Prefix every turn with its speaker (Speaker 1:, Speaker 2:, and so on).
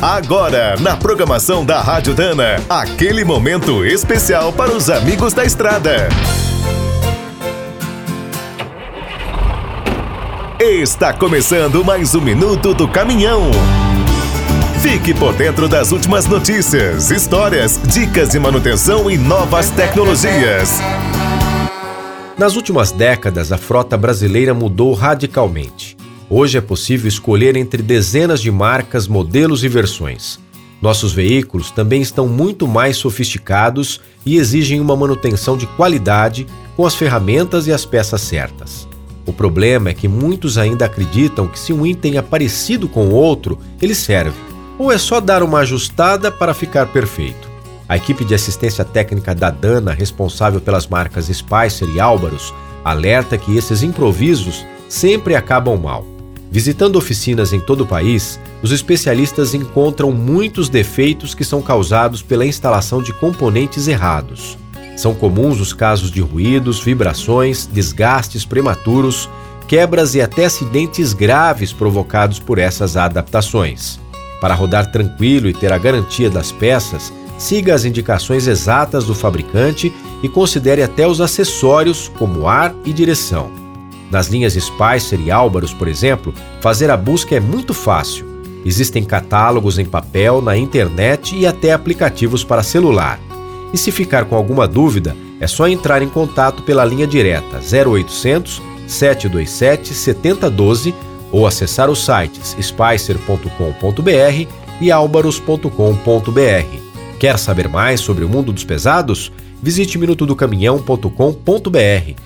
Speaker 1: Agora, na programação da Rádio Dana, aquele momento especial para os amigos da estrada. Está começando mais um minuto do caminhão. Fique por dentro das últimas notícias, histórias, dicas de manutenção e novas tecnologias.
Speaker 2: Nas últimas décadas, a frota brasileira mudou radicalmente. Hoje é possível escolher entre dezenas de marcas, modelos e versões. Nossos veículos também estão muito mais sofisticados e exigem uma manutenção de qualidade com as ferramentas e as peças certas. O problema é que muitos ainda acreditam que se um item é parecido com o outro, ele serve, ou é só dar uma ajustada para ficar perfeito. A equipe de assistência técnica da Dana, responsável pelas marcas Spicer e Álvaros, alerta que esses improvisos sempre acabam mal. Visitando oficinas em todo o país, os especialistas encontram muitos defeitos que são causados pela instalação de componentes errados. São comuns os casos de ruídos, vibrações, desgastes prematuros, quebras e até acidentes graves provocados por essas adaptações. Para rodar tranquilo e ter a garantia das peças, siga as indicações exatas do fabricante e considere até os acessórios, como ar e direção. Nas linhas Spicer e Álvaros, por exemplo, fazer a busca é muito fácil. Existem catálogos em papel, na internet e até aplicativos para celular. E se ficar com alguma dúvida, é só entrar em contato pela linha direta 0800 727 7012 ou acessar os sites spicer.com.br e albaros.com.br. Quer saber mais sobre o mundo dos pesados? Visite minutodocaminhão.com.br.